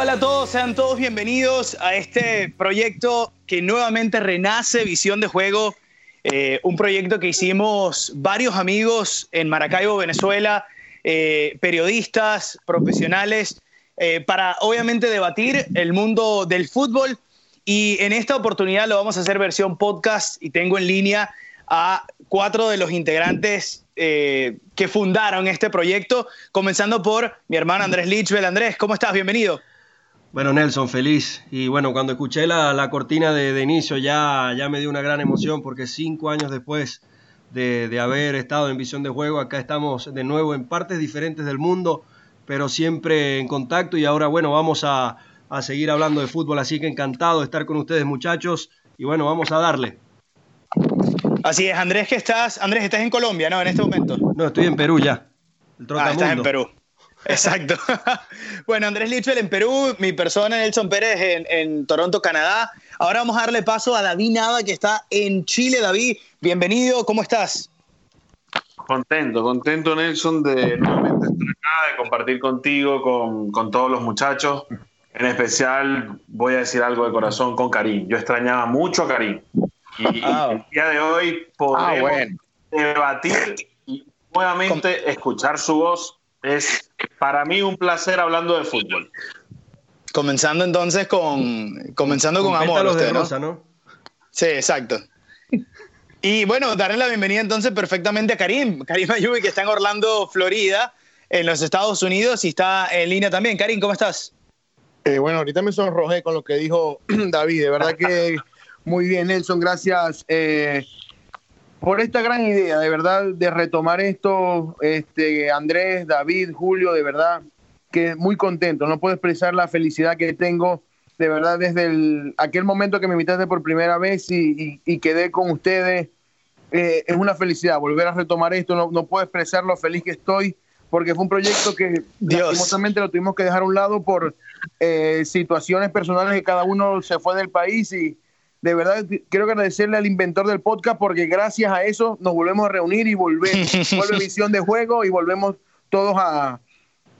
Hola, a todos, sean todos bienvenidos a este proyecto que nuevamente renace Visión de Juego, eh, un proyecto que hicimos varios amigos en Maracaibo, Venezuela, eh, periodistas, profesionales, eh, para obviamente debatir el mundo del fútbol y en esta oportunidad lo vamos a hacer versión podcast y tengo en línea a cuatro de los integrantes que fundaron este proyecto, comenzando por mi hermano Andrés Lichbel. Andrés, ¿cómo estás? Bienvenido. Bueno, Nelson, feliz. Y bueno, cuando escuché la, cortina de, inicio ya, ya me dio una gran emoción porque cinco años después de, de, haber estado en visión de juego, acá estamos de nuevo en partes diferentes del mundo, pero siempre en contacto y ahora bueno, vamos a, a seguir hablando de fútbol, así que encantado de estar con ustedes muchachos y bueno, vamos a darle. Así es, Andrés, que estás, Andrés, estás en Colombia, ¿no? En este momento. No, estoy en Perú ya. ah, estás en Perú. Exacto. bueno, Andrés Lichwell en Perú, mi persona Nelson Pérez en, en, Toronto, Canadá. Ahora vamos a darle paso a David Nava, que está en Chile. David, bienvenido, ¿cómo estás? Contento, contento Nelson de nuevamente estar acá, de compartir contigo, con, con todos los muchachos. En especial, voy a decir algo de corazón con Karim. Yo extrañaba mucho a Karim. Y ah. el día de hoy podemos ah, debatir y nuevamente escuchar su voz. Es para mí un placer hablando de fútbol. Comenzando entonces con, comenzando con, amor. Usted, ¿no? ¿no? Sí, exacto. Y bueno, darle la bienvenida entonces perfectamente a Karim. Karim Ayubi, que está en Orlando, Florida, en los Estados Unidos y está en línea también. Karim, ¿cómo estás? Eh, bueno, ahorita me sonrojé con lo que dijo David. De verdad que muy bien, Nelson. Gracias eh, por esta gran idea, de verdad, de retomar esto. Este, Andrés, David, Julio, de verdad que muy contento. No puedo expresar la felicidad que tengo, de verdad, desde aquel momento que me invitaste por primera vez y, quedé con ustedes. Eh, es una felicidad volver a retomar esto. No, no puedo expresar lo feliz que estoy porque fue un proyecto que lastimosamente lo tuvimos que dejar a un lado por eh, situaciones personales que cada uno se fue del país y de verdad quiero agradecerle al inventor del podcast porque gracias a eso nos volvemos a reunir y volver, vuelve visión de juego y volvemos todos a,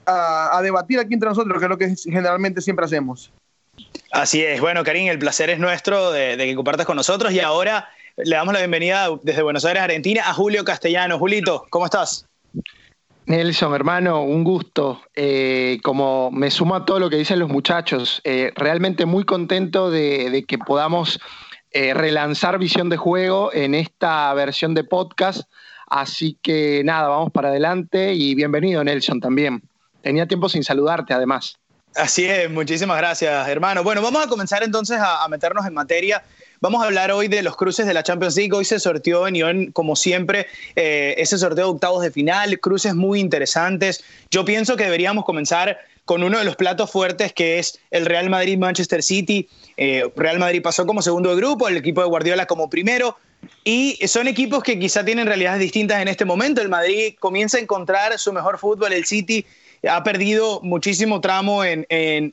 a, debatir aquí entre nosotros, que es lo que generalmente siempre hacemos. Así es, bueno Karim, el placer es nuestro de, de que compartas con nosotros y ahora le damos la bienvenida desde Buenos Aires, Argentina, a Julio Castellano. Julito, ¿cómo estás? Nelson, hermano, un gusto. Eh, como me sumo a todo lo que dicen los muchachos, eh, realmente muy contento de, que podamos eh, relanzar Visión de Juego en esta versión de podcast. Así que nada, vamos para adelante y bienvenido Nelson también. Tenía tiempo sin saludarte además. Así es, muchísimas gracias hermano. Bueno, vamos a comenzar entonces a meternos en materia. Vamos a hablar hoy de los cruces de la Champions League. Hoy se sorteó en Ion, como siempre, eh, ese sorteo de octavos de final, cruces muy interesantes. Yo pienso que deberíamos comenzar con uno de los platos fuertes que es el Real Madrid-Manchester City. Eh, Real Madrid pasó como segundo de grupo, el equipo de Guardiola como primero. Y son equipos que quizá tienen realidades distintas en este momento. El Madrid comienza a encontrar su mejor fútbol, el City ha perdido muchísimo tramo en,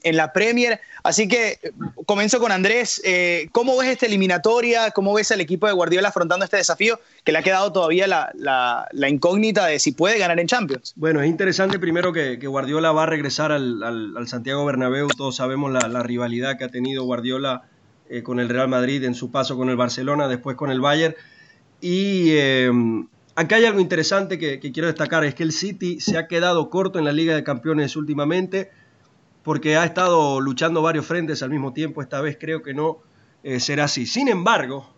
la Premier. Así que comienzo con Andrés. Eh, ¿Cómo ves esta eliminatoria? ¿Cómo ves al equipo de Guardiola afrontando este desafío que le ha quedado todavía la, incógnita de si puede ganar en Champions? Bueno, es interesante primero que, Guardiola va a regresar al, Santiago Bernabéu. Todos sabemos la, rivalidad que ha tenido Guardiola eh, con el Real Madrid en su paso con el Barcelona, después con el Bayern. Y eh, Acá hay algo interesante que, quiero destacar, es que el City se ha quedado corto en la Liga de Campeones últimamente porque ha estado luchando varios frentes al mismo tiempo, esta vez creo que no eh, será así. Sin embargo,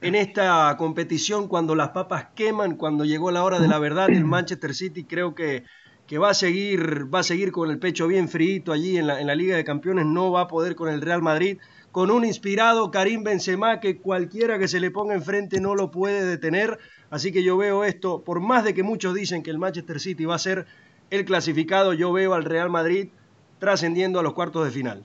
en esta competición, cuando las papas queman, cuando llegó la hora de la verdad, el Manchester City creo que, que va, a seguir, va a seguir con el pecho bien frío allí en la, en la Liga de Campeones, no va a poder con el Real Madrid, con un inspirado Karim Benzema que cualquiera que se le ponga enfrente no lo puede detener Así que yo veo esto, por más de que muchos dicen que el Manchester City va a ser el clasificado, yo veo al Real Madrid trascendiendo a los cuartos de final.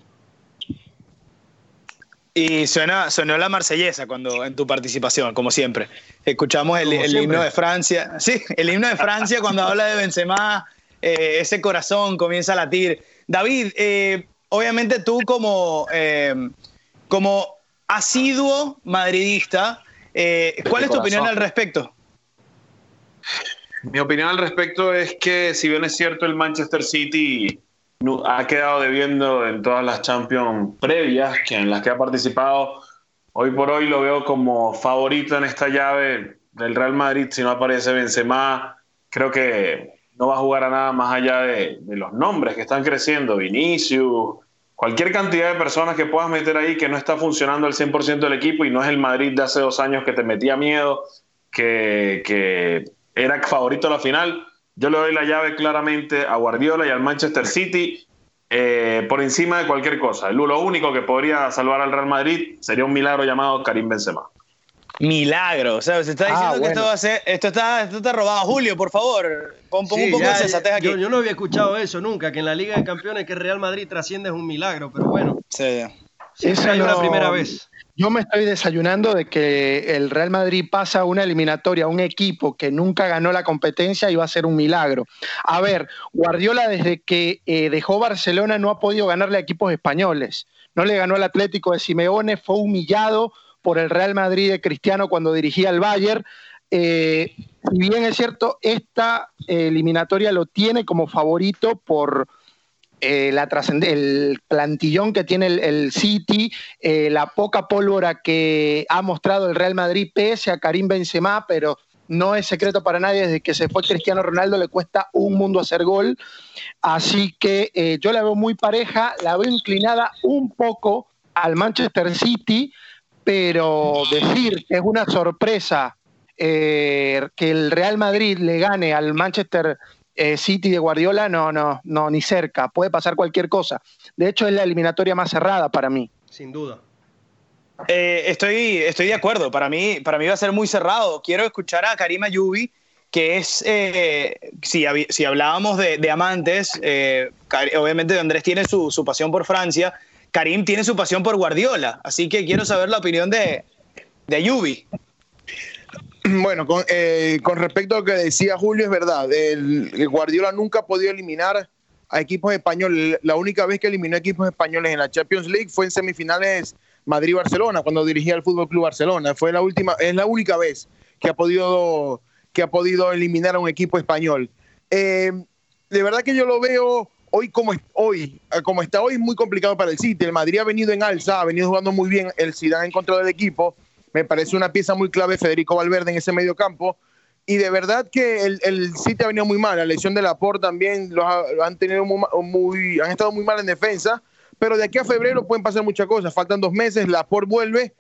Y suena, sonó la marsellesa cuando en tu participación, como siempre. Escuchamos el, himno de Francia. Sí, el himno de Francia cuando habla de Benzema, eh, ese corazón comienza a latir. David, eh, obviamente tú como, eh, como asiduo madridista, ¿cuál es tu opinión al respecto? Mi opinión al respecto es que, si bien es cierto, el Manchester City ha quedado debiendo en todas las Champions previas que en las que ha participado. Hoy por hoy lo veo como favorito en esta llave del Real Madrid. Si no aparece Benzema, creo que no va a jugar a nada más allá de, los nombres que están creciendo. Vinicius, cualquier cantidad de personas que puedas meter ahí que no está funcionando al 100% del equipo y no es el Madrid de hace dos años que te metía miedo, que, que era favorito a la final. Yo le doy la llave claramente a Guardiola y al Manchester City eh, por encima de cualquier cosa. Lo único que podría salvar al Real Madrid sería un milagro llamado Karim Benzema. Milagro, o sea, se está diciendo ah, que esto va a ser, esto está, esto está robado. Julio, por favor, pon, un poco de sensatez aquí. Yo, no había escuchado eso nunca, que en la Liga de Campeones que Real Madrid trasciende es un milagro, pero bueno. Sí. Esa es la primera vez. Yo me estoy desayunando de que el Real Madrid pasa una eliminatoria a un equipo que nunca ganó la competencia y va a ser un milagro. A ver, Guardiola desde que eh, dejó Barcelona no ha podido ganarle a equipos españoles. No le ganó al Atlético de Simeone, fue humillado por el Real Madrid de Cristiano cuando dirigía al Bayern. Eh, si bien es cierto, esta eliminatoria lo tiene como favorito por eh, el plantillón que tiene el, City, eh, la poca pólvora que ha mostrado el Real Madrid pese a Karim Benzema, pero no es secreto para nadie, desde que se fue Cristiano Ronaldo le cuesta un mundo hacer gol. Así que yo la veo muy pareja, la veo inclinada un poco al Manchester City, pero decir que es una sorpresa eh, que el Real Madrid le gane al Manchester eh, City de Guardiola, no, no, no, ni cerca. Puede pasar cualquier cosa. De hecho, es la eliminatoria más cerrada para mí. Sin duda. Eh, estoy, estoy de acuerdo. Para mí, para mí va a ser muy cerrado. Quiero escuchar a Karima Yubi, que es, si, si, hablábamos de, amantes, obviamente Andrés tiene su, su pasión por Francia Karim tiene su pasión por Guardiola, así que quiero saber la opinión de, de Ayubi. Bueno, eh, con, respecto a lo que decía Julio, es verdad. El, Guardiola nunca ha podido eliminar a equipos españoles. La única vez que eliminó equipos españoles en la Champions League fue en semifinales Madrid-Barcelona, cuando dirigía el Fútbol Club Barcelona. Fue la última, es la única vez que ha podido, que ha podido eliminar a un equipo español. Eh, de verdad que yo lo veo hoy como, hoy, eh, como está hoy es muy complicado para el City. El Madrid ha venido en alza, ha venido jugando muy bien. El Zidane en contra del equipo. Me parece una pieza muy clave Federico Valverde en ese medio campo. Y de verdad que el, City ha venido muy mal. La lesión de Laporte también los han tenido muy, han estado muy mal en defensa. Pero de aquí a febrero pueden pasar muchas cosas. Faltan dos meses, Laporte vuelve.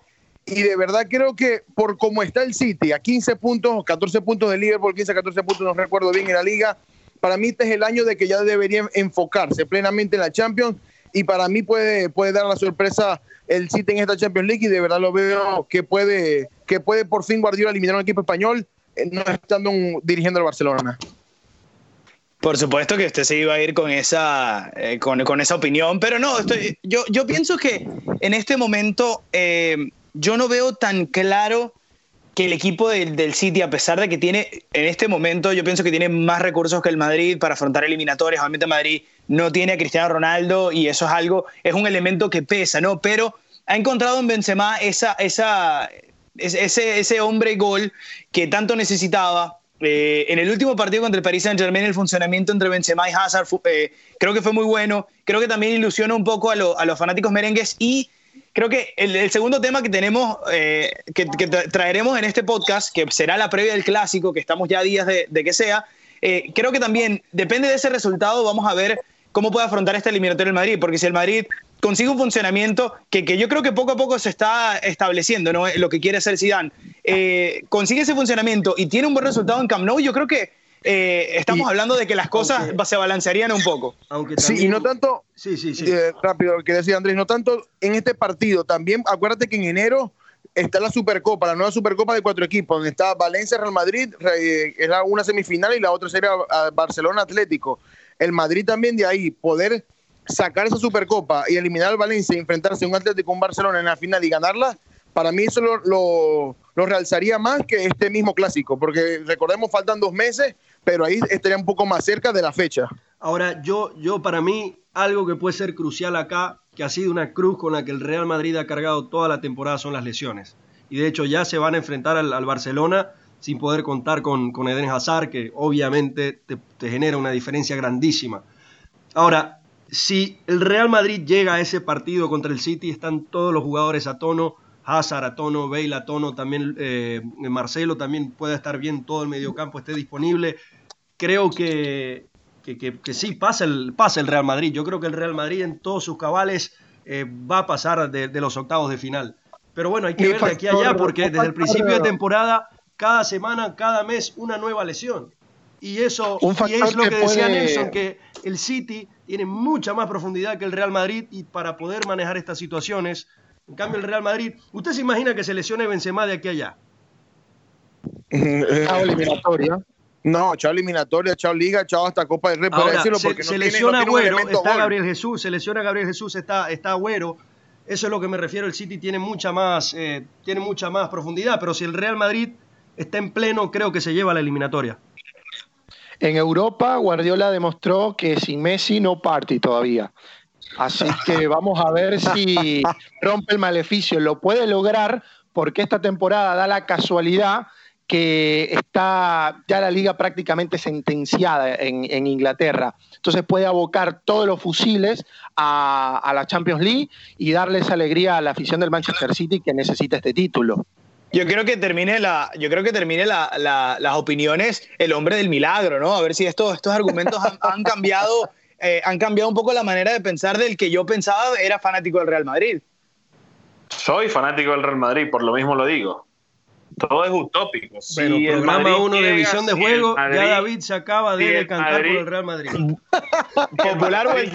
Y de verdad creo que por cómo está el City, a 15 puntos, 14 puntos de Liverpool, 15, 14 puntos, no recuerdo bien en la liga, para mí este es el año de que ya debería enfocarse plenamente en la Champions y para mí puede, puede dar la sorpresa el City en esta Champions League y de verdad lo veo que puede, que puede por fin Guardiola eliminar a un equipo español eh, no estando dirigiendo al Barcelona. Por supuesto que usted se iba a ir con esa, eh, con, esa opinión, pero no, estoy, yo, yo pienso que en este momento eh, yo no veo tan claro que el equipo del, City, a pesar de que tiene, en este momento, yo pienso que tiene más recursos que el Madrid para afrontar eliminatorias. Obviamente Madrid no tiene a Cristiano Ronaldo y eso es algo, es un elemento que pesa, ¿no? Pero ha encontrado en Benzema esa, esa, ese, ese hombre gol que tanto necesitaba. Eh, en el último partido contra el Paris Saint Germain, el funcionamiento entre Benzema y Hazard eh, creo que fue muy bueno. Creo que también ilusiona un poco a, a los fanáticos merengues y creo que el, segundo tema que tenemos, eh, que, traeremos en este podcast, que será la previa del clásico, que estamos ya días de, que sea, creo que también depende de ese resultado, vamos a ver cómo puede afrontar este eliminatorio el Madrid, porque si el Madrid consigue un funcionamiento que, que yo creo que poco a poco se está estableciendo, ¿no? lo que quiere hacer Zidane, eh, consigue ese funcionamiento y tiene un buen resultado en Camp Nou, yo creo que eh, estamos hablando de que las cosas se balancearían un poco. Aunque sí, y no tanto, sí, sí, sí. Eh, rápido, que decía Andrés, no tanto en este partido, también acuérdate que en enero está la Supercopa, la nueva Supercopa de cuatro equipos, donde está Valencia, Real Madrid, es una semifinal y la otra sería Barcelona Atlético. El Madrid también de ahí, poder sacar esa Supercopa y eliminar al Valencia y enfrentarse a un Atlético, un Barcelona en la final y ganarla, para mí eso lo, lo, lo realzaría más que este mismo clásico, porque recordemos, faltan dos meses pero ahí estaría un poco más cerca de la fecha. Ahora, yo, yo para mí, algo que puede ser crucial acá, que ha sido una cruz con la que el Real Madrid ha cargado toda la temporada, son las lesiones. Y de hecho ya se van a enfrentar al, Barcelona sin poder contar con, Eden Hazard, que obviamente te, genera una diferencia grandísima. Ahora, si el Real Madrid llega a ese partido contra el City, están todos los jugadores a tono, Hazard a tono, Bale a tono, también eh, Marcelo también puede estar bien, todo el mediocampo esté disponible. Creo que, que, sí, pasa el, pasa el Real Madrid. Yo creo que el Real Madrid en todos sus cabales eh, va a pasar de, de, los octavos de final. Pero bueno, hay que ver de aquí a allá porque desde el principio de temporada, cada semana, cada mes, una nueva lesión. Y eso y es lo que, decía Nelson, que el City tiene mucha más profundidad que el Real Madrid y para poder manejar estas situaciones, en cambio el Real Madrid, ¿usted se imagina que se lesione Benzema de aquí a allá? Chao eliminatoria. No, chao eliminatoria, chao liga, chao hasta Copa del Rey. Ahora, se, porque se lesiona Agüero, está Gabriel Jesús, se lesiona Gabriel Jesús, está, está Agüero. Eso es lo que me refiero, el City tiene mucha más, eh, tiene mucha más profundidad, pero si el Real Madrid está en pleno, creo que se lleva a la eliminatoria. En Europa, Guardiola demostró que sin Messi no party todavía. Así que vamos a ver si rompe el maleficio. Lo puede lograr porque esta temporada da la casualidad que está ya la liga prácticamente sentenciada en, Inglaterra. Entonces puede abocar todos los fusiles a, a la Champions League y darles alegría a la afición del Manchester City que necesita este título. Yo creo que termine, la, yo creo que termine las opiniones el hombre del milagro, ¿no? A ver si estos, estos argumentos han, cambiado, eh, han cambiado un poco la manera de pensar del que yo pensaba era fanático del Real Madrid. Soy fanático del Real Madrid, por lo mismo lo digo. Todo es utópico. Pero el programa uno de visión de juego, ya David se acaba de cantar por el Real Madrid. Popular o el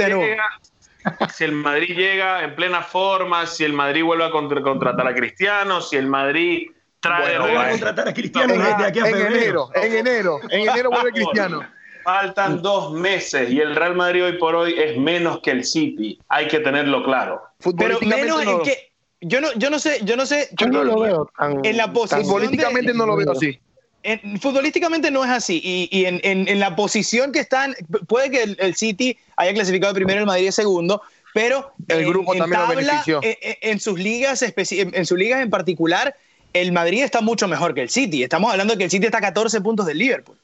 si el Madrid llega en plena forma, si el Madrid vuelve a contratar a Cristiano, si el Madrid trae bueno, a contratar a Cristiano en, desde aquí a en enero, en enero, en enero vuelve Cristiano. Faltan dos meses y el Real Madrid hoy por hoy es menos que el City. Hay que tenerlo claro. Pero menos en que yo no, yo no sé, yo no sé. Yo no lo veo tan. En la posición. Políticamente no lo veo así. En, futbolísticamente no es así. Y, y en, en, la posición que están, puede que el, City haya clasificado primero, el Madrid segundo, pero el grupo también lo benefició. En, sus ligas, en sus ligas en particular, el Madrid está mucho mejor que el City. Estamos hablando de que el City está a 14 puntos del Liverpool.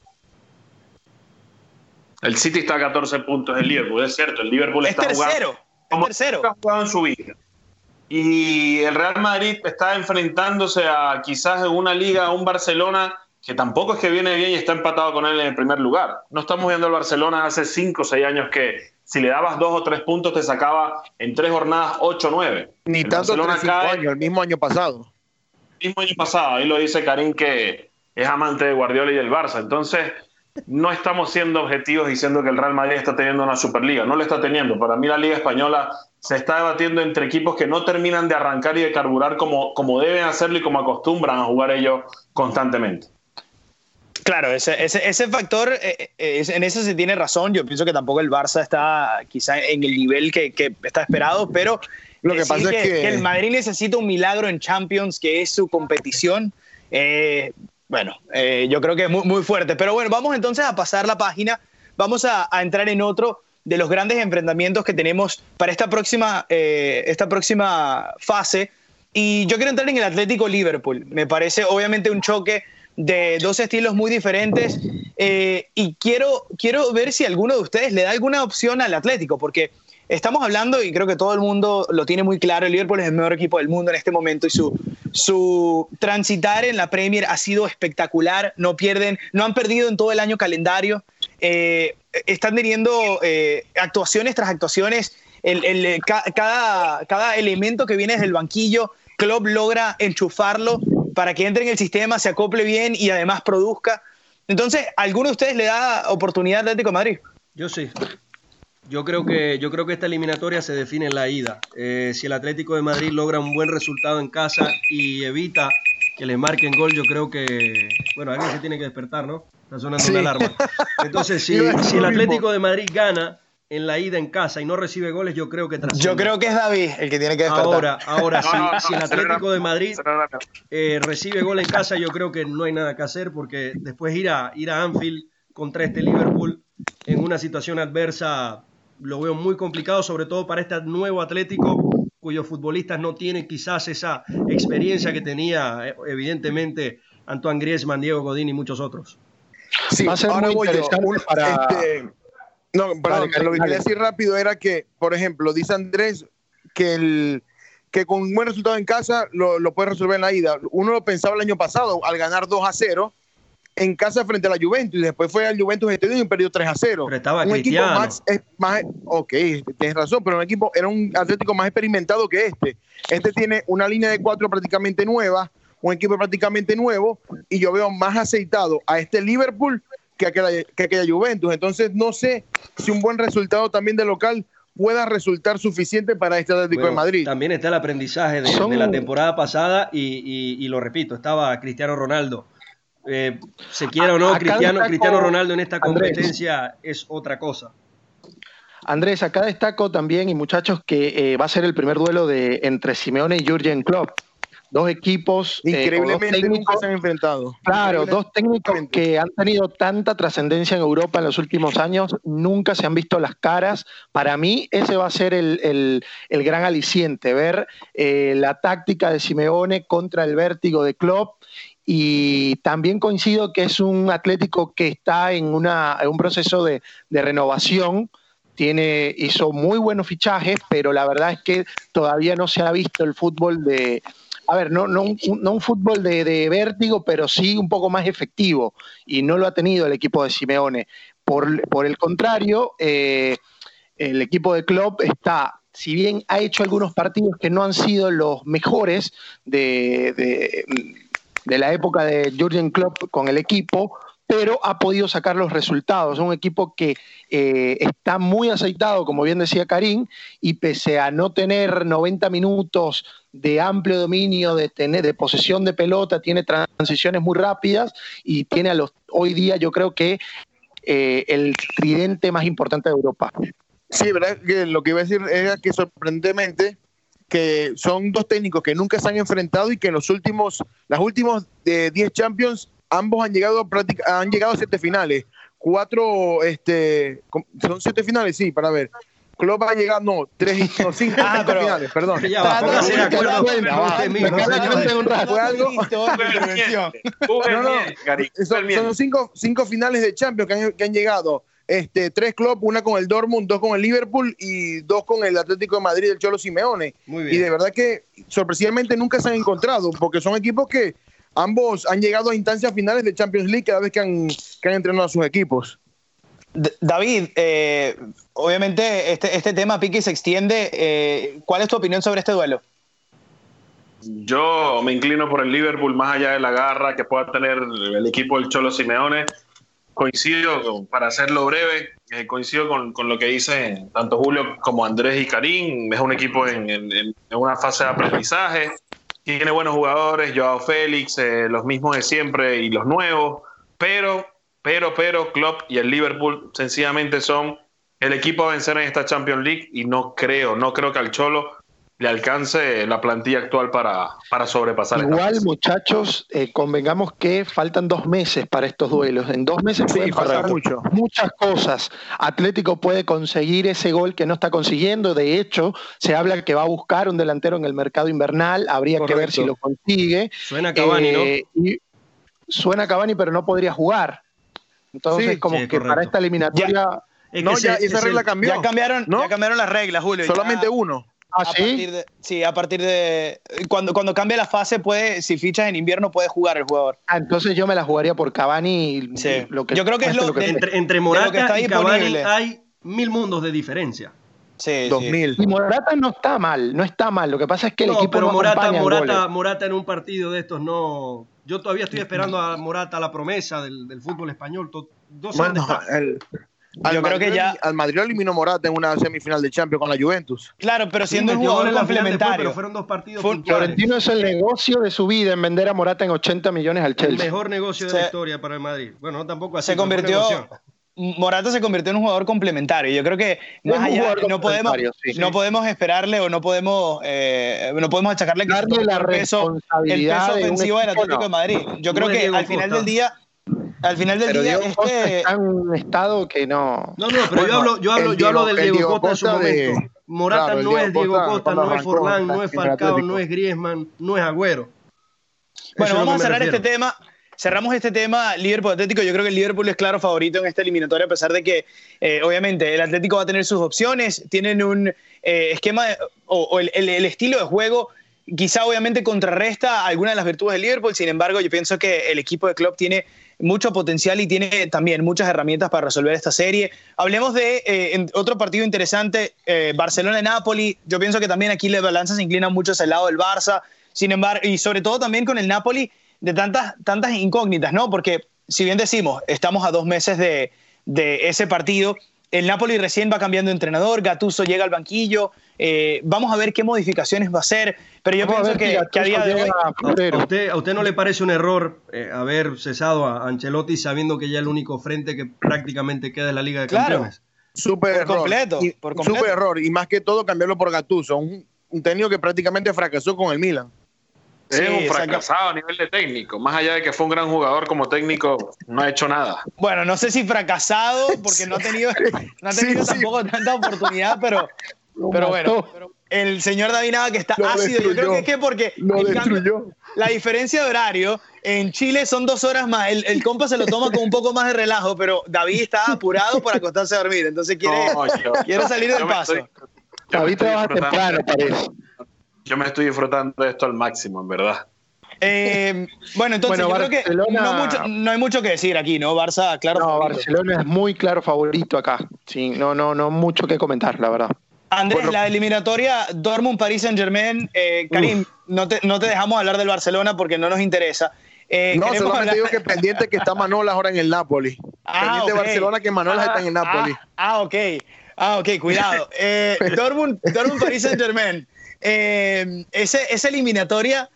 El City está a 14 puntos del Liverpool, es cierto. El Liverpool es está tercero, jugando. Es tercero. Está jugando en su vida. Y el Real Madrid está enfrentándose a quizás en una liga, a un Barcelona que tampoco es que viene bien y está empatado con él en el primer lugar. No estamos viendo al Barcelona hace 5 o 6 años que si le dabas 2 o 3 puntos te sacaba en 3 jornadas 8 o 9. Ni tanto Barcelona cae, el mismo año pasado. El mismo año pasado, ahí lo dice Karim que es amante de Guardiola y del Barça. Entonces, no estamos siendo objetivos diciendo que el Real Madrid está teniendo una Superliga. No lo está teniendo. Para mí la Liga Española se está debatiendo entre equipos que no terminan de arrancar y de carburar como, como deben hacerlo y como acostumbran a jugar ellos constantemente. Claro, ese, ese, ese factor, eh, eh, en eso se tiene razón. Yo pienso que tampoco el Barça está quizá en el nivel que, que está esperado, pero lo que pasa es que... el Madrid necesita un milagro en Champions, que es su competición. Eh, bueno, yo creo que es muy, muy, fuerte. Pero bueno, vamos entonces a pasar la página. Vamos a, a entrar en otro de los grandes enfrentamientos que tenemos para esta próxima, esta próxima fase. Y yo quiero entrar en el Atlético Liverpool. Me parece obviamente un choque de dos estilos muy diferentes. Eh, y quiero, quiero ver si alguno de ustedes le da alguna opción al Atlético, porque estamos hablando, y creo que todo el mundo lo tiene muy claro, el Liverpool es el mejor equipo del mundo en este momento y su, su transitar en la Premier ha sido espectacular. No pierden, no han perdido en todo el año calendario. Eh, están teniendo eh, actuaciones tras actuaciones. El, cada, cada elemento que viene desde banquillo, Klopp logra enchufarlo para que entre en el sistema, se acople bien y además produzca. Entonces, ¿alguno de ustedes le da oportunidad al Atlético de Madrid? Yo sí. Yo creo que, yo creo que esta eliminatoria se define en la ida. Eh, si el Atlético de Madrid logra un buen resultado en casa y evita que le marquen gol, yo creo que, bueno, alguien se tiene que despertar, ¿no? Está sonando una alarma. Entonces, si, si el Atlético de Madrid gana, en la ida en casa y no recibe goles, yo creo que Yo creo que es David el que tiene que despertar. Ahora, ahora si, el Atlético de Madrid eh, recibe gol en casa, yo creo que no hay nada que hacer porque después ir a, ir a Anfield contra este Liverpool en una situación adversa lo veo muy complicado, sobre todo para este nuevo Atlético cuyos futbolistas no tienen quizás esa experiencia que tenía eh, evidentemente Antoine Griezmann, Diego Godín y muchos otros. Sí, Va a ser muy interesante para... Este, No, perdón, lo que quería decir rápido era que, por ejemplo, dice Andrés que el que con un buen resultado en casa lo, lo puede resolver en la ida. Uno lo pensaba el año pasado al ganar 2 a 0 en casa frente a la Juventus y después fue al Juventus este y perdió 3 a 0. Pero estaba un Cristiano. equipo más, es más, ok, tienes razón, pero un equipo era un Atlético más experimentado que este. Este tiene una línea de cuatro prácticamente nueva, un equipo prácticamente nuevo y yo veo más aceitado a este Liverpool que aquella, que aquella Juventus. Entonces no sé si un buen resultado también de local pueda resultar suficiente para este Atlético Bueno, de Madrid. También está el aprendizaje de, Son- de la temporada pasada y, y- y lo repito, estaba Cristiano Ronaldo. Eh, se quiera o no, Acá Cristiano, Cristiano Ronaldo en esta Andrés. competencia es otra cosa. Andrés, acá destaco también, y muchachos, que eh, va a ser el primer duelo de entre Simeone y Jurgen Klopp. Dos equipos. eh, dos Increíblemente nunca técnicos- se han enfrentado. Claro, dos técnicos que han tenido tanta trascendencia en Europa en los últimos años, nunca se han visto las caras. Para mí, ese va a ser el, el- el gran aliciente, ver eh, la táctica de Simeone contra el vértigo de Klopp. Y también coincido que es un Atlético que está en, una, en un proceso de, de renovación. Tiene, hizo muy buenos fichajes, pero la verdad es que todavía no se ha visto el fútbol de, a ver, no, no, un, no un fútbol de, vértigo, pero sí un poco más efectivo. Y no lo ha tenido el equipo de Simeone. Por, el contrario, eh, el equipo de Klopp está, si bien ha hecho algunos partidos que no han sido los mejores de, de, la época de Jurgen Klopp con el equipo, pero ha podido sacar los resultados. Es un equipo que eh, está muy aceitado, como bien decía Karim, y pese a no tener 90 minutos de amplio dominio, de, tener, de posesión de pelota, tiene transiciones muy rápidas y tiene a los hoy día yo creo que eh, el tridente más importante de Europa. Sí, verdad que lo que iba a decir era que sorprendentemente que son dos técnicos que nunca se han enfrentado y que en los últimos, las últimos de 10 Champions, ambos han llegado a práctica- han llegado a siete finales. Cuatro, este, son siete finales, sí, para ver. Klopp ha llegado, no, tres, y- no, cinco Ah, pero- finales, perdón. Ya va, póngase de acuerdo. Fue algo-. No, no, son, son cinco, cinco finales de Champions que han, que han llegado. Este, tres clubes, una con el Dortmund, dos con el Liverpool y dos con el Atlético de Madrid, el Cholo Simeone. Muy Y de bien. verdad que sorpresivamente nunca se han encontrado, porque son equipos que ambos han llegado a instancias finales de Champions League cada vez que han, que han entrenado a sus equipos. David, eh, obviamente este, este tema pique y se extiende. eh, ¿Cuál es tu opinión sobre este duelo? Yo me inclino por el Liverpool más allá de la garra que pueda tener el equipo del Cholo Simeone. Coincido, con- para hacerlo breve, eh, coincido con, con lo que dicen tanto Julio como Andrés y Karim. Es un equipo en, en- en una fase de aprendizaje. Tiene buenos jugadores, Joao Félix, eh, los mismos de siempre y los nuevos. Pero, pero, pero, Klopp y el Liverpool sencillamente son el equipo a vencer en esta Champions League y no creo, no creo que al Cholo le alcance la plantilla actual para, para sobrepasar Igual, muchachos, eh, convengamos que faltan dos meses para estos duelos. En dos meses Sí, pueden pasar mucho. muchas cosas. Atlético puede conseguir ese gol que no está consiguiendo. De hecho, se habla que va a buscar un delantero en el mercado invernal. Habría que ver si lo consigue. Suena Cavani, ¿no? Eh, y suena Cavani, pero no podría jugar. Entonces, Sí, como sí, que correcto. para esta eliminatoria. Es no, ya esa es regla el- cambió. Ya cambiaron, ¿No? ya cambiaron las reglas, Julio. ya- Solamente uno. Ah, a sí. partir de, sí, a partir de cuando, cuando cambia la fase puede, si fichas en invierno puede jugar el jugador. Ah, entonces yo me la jugaría por Cavani. y Sí. Lo que Yo creo que es lo- que. Entre, entre lo que está Morata y Cavani hay mil mundos de diferencia. Sí, Dos sí. mil. Y Morata no está mal, no está mal. Lo que pasa es que el No, equipo pero no Morata, Morata. Morata en un partido de estos no. Yo todavía estoy esperando a Morata, la promesa del, del fútbol español. No sé dónde Bueno, está. el- al Yo creo Madrid- que ya- Al Madrid lo eliminó Morata en una semifinal de Champions con la Juventus. Claro, pero siendo Sí, un jugador después, complementario. pero fueron dos partidos Fue-. Florentino es el negocio de su vida en vender a Morata en 80 millones al El Chelsea. mejor negocio de Se- la historia para el Madrid. Bueno, no tampoco así. se convirtió. Morata se convirtió en un jugador complementario. Yo creo que más allá no podemos sí. no podemos esperarle o no podemos eh, no podemos achacarle que Darle la el peso el peso de ofensivo del Atlético no. de Madrid. Yo creo que al final Costa. del día al final del Pero día Diego Costa este está en un estado que no. No, no, pero Bueno, yo hablo, yo hablo, el yo hablo del el Diego, Diego Costa en su de- momento. Morata claro, el no Diego es Diego Costa no es Forlán, no es el Falcao, no es Griezmann, no es Agüero. Bueno, vamos a cerrar este tema. cerramos este tema Liverpool Atlético. Yo creo que el Liverpool es claro favorito en esta eliminatoria, a pesar de que, eh, obviamente, el Atlético va a tener sus opciones. Tienen un eh, esquema o, el, estilo de juego quizá obviamente contrarresta algunas de las virtudes del Liverpool, sin embargo yo pienso que el equipo de Klopp tiene mucho potencial y tiene también muchas herramientas para resolver esta serie. Hablemos de eh, otro partido interesante, eh, Barcelona-Napoli. Yo pienso que también aquí la balanza se inclina mucho hacia el lado del Barça, sin embargo, y sobre todo también con el Napoli de tantas, tantas incógnitas, ¿no? Porque si bien decimos, estamos a dos meses de, de ese partido, el Napoli recién va cambiando de entrenador, Gattuso llega al banquillo, eh, vamos a ver qué modificaciones va a hacer, pero yo pienso que, a día de hoy... ¿A usted, ¿A usted no le parece un error eh, haber cesado a Ancelotti sabiendo que ya el único frente que prácticamente queda es la Liga de Campeones? Súper error. Completo, por completo. Súper error, y más que todo cambiarlo por Gattuso, un, un técnico que prácticamente fracasó con el Milan. Es un fracasado a nivel de técnico. Más allá de que fue un gran jugador como técnico, no ha hecho nada. Bueno, no sé si fracasado, porque no ha tenido, no ha tenido tampoco tanta oportunidad, pero, pero bueno. el señor David Nava que está ácido, yo creo que es que porque la diferencia de horario en Chile son dos horas más. El, el, compa se lo toma con un poco más de relajo, pero David está apurado para acostarse a dormir, entonces quiere, quiere salir del paso. David trabaja temprano, parece yo me estoy disfrutando de esto al máximo, en verdad. Eh, bueno, entonces yo creo que no, hay mucho que decir aquí, ¿no? Barça, claro. No, Barcelona es muy claro favorito acá. Sí, no, no, no mucho que comentar, la verdad. Andrés, la eliminatoria Dortmund, París Saint Germain. Eh, Karim, no te, no te, dejamos hablar del Barcelona porque no nos interesa. Eh, no, solamente digo que pendiente que está Manolas ahora en el Napoli. Ah, pendiente de Barcelona que Manolas está en el Napoli. Ah, ah, ok. Ah, ok, cuidado. Dortmund, Dortmund, París Saint Germain. Eh, esa eliminatoria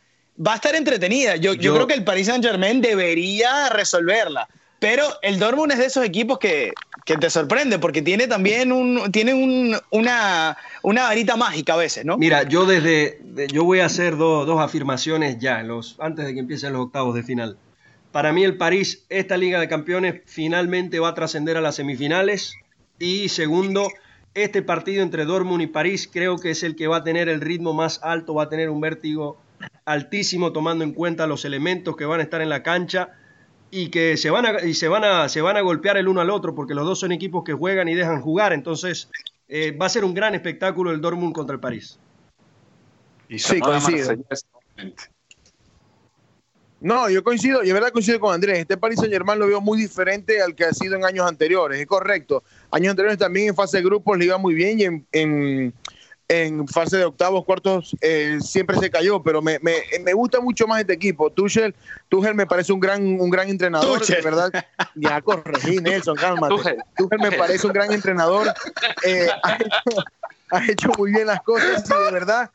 va a estar entretenida. Yo, yo, creo que el Paris Saint Germain debería resolverla. Pero el Dortmund es de esos equipos que, que te sorprende porque tiene también un, tiene un, una, una, varita mágica a veces, ¿no? Mira, yo desde yo voy a hacer dos afirmaciones ya, los, antes de que empiecen los octavos de final. Para mí el París, esta Liga de Campeones, finalmente va a trascender a las semifinales. Y segundo, este partido entre Dortmund y París creo que es el que va a tener el ritmo más alto, va a tener un vértigo altísimo tomando en cuenta los elementos que van a estar en la cancha y que se van a, y se van a, se van a golpear el uno al otro porque los dos son equipos que juegan y dejan jugar. Entonces eh, va a ser un gran espectáculo el Dortmund contra el París. Y sí, coincido. No, yo coincido, y de verdad coincido con Andrés. Este Paris Saint Germain lo veo muy diferente al que ha sido en años anteriores, es correcto. Años anteriores también en fase de grupos le iba muy bien y en, en, fase de octavos, cuartos eh, siempre se cayó, pero me, me, me, gusta mucho más este equipo. Tuchel, Tuchel me parece un gran, un gran entrenador, de verdad. Ya corregí, Nelson, cálmate. Tuchel, me parece un gran entrenador. Eh, ha, hecho, ha hecho muy bien las cosas y de verdad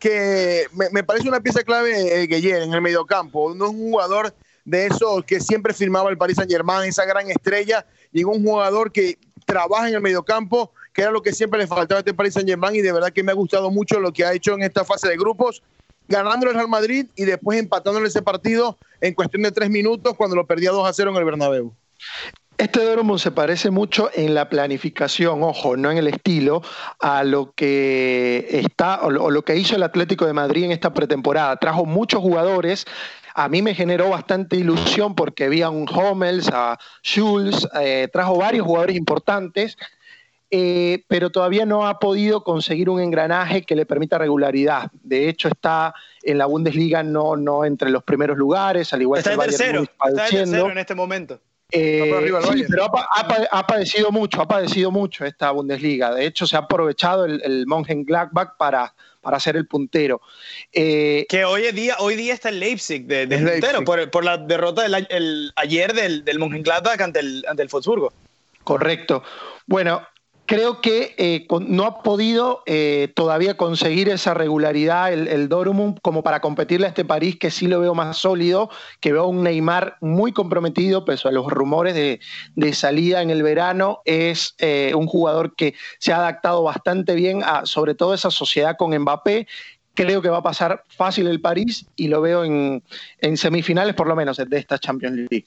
que me, parece una pieza clave eh, Gueye en el mediocampo. No es un jugador de esos que siempre firmaba el Paris Saint Germain, esa gran estrella. Llegó un jugador que trabaja en el mediocampo, que era lo que siempre le faltaba a este Paris Saint Germain y de verdad que me ha gustado mucho lo que ha hecho en esta fase de grupos, ganándole al Real Madrid y después empatándole ese partido en cuestión de tres minutos cuando lo perdía 2 a 0 en el Bernabéu. Este Dortmund se parece mucho en la planificación, ojo, no en el estilo, a lo que está o lo que hizo el Atlético de Madrid en esta pretemporada. Trajo muchos jugadores. A mí me generó bastante ilusión porque vi a un Hummels, a Schulz, eh, trajo varios jugadores importantes, eh, pero todavía no ha podido conseguir un engranaje que le permita regularidad. De hecho, está en la Bundesliga no, no entre los primeros lugares, al igual que el tercero, está tercero en este momento. Eh, sí, pero ha, padecido mucho, ha padecido mucho esta Bundesliga. De hecho, se ha aprovechado el, el Mönchengladbach para, para ser el puntero. Eh, que hoy día, hoy día está el Leipzig de, puntero por, la derrota del, ayer del, del Mönchengladbach ante el, ante el Wolfsburgo. Correcto. Bueno, creo que eh, no ha podido eh, todavía conseguir esa regularidad el, el, como para competirle a este París que sí lo veo más sólido, que veo un Neymar muy comprometido, pese a los rumores de, salida en el verano, es eh, un jugador que se ha adaptado bastante bien a sobre todo esa sociedad con Mbappé creo que va a pasar fácil el París y lo veo en, en semifinales por lo menos de esta Champions League.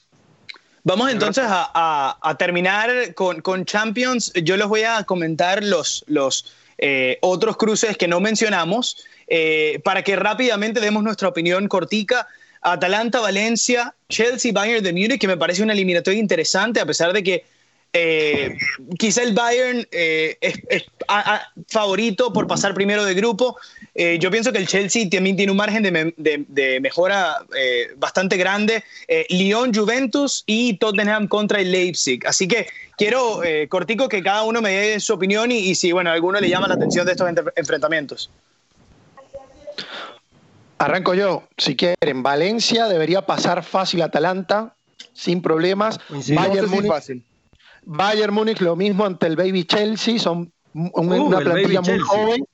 Vamos entonces a, terminar con, Champions. Yo les voy a comentar los, los eh, otros cruces que no mencionamos eh, para que rápidamente demos nuestra opinión cortica. Atalanta, Valencia, Chelsea, Bayern de Múnich, que me parece una eliminatoria interesante, a pesar de que eh, quizá el Bayern eh, es, favorito por pasar primero de grupo. Eh, yo pienso que el Chelsea también tiene un margen de, mejora bastante grande. Lyon, Juventus y Tottenham contra el Leipzig. Así que quiero, cortico, que cada uno me dé su opinión y, si bueno, a alguno le llama la atención de estos enfrentamientos. Arranco yo, si quieren. Valencia debería pasar fácil Atalanta, sin problemas. Bayern Múnich, fácil. Bayern Múnich lo mismo ante el Baby Chelsea, son una plantilla muy joven.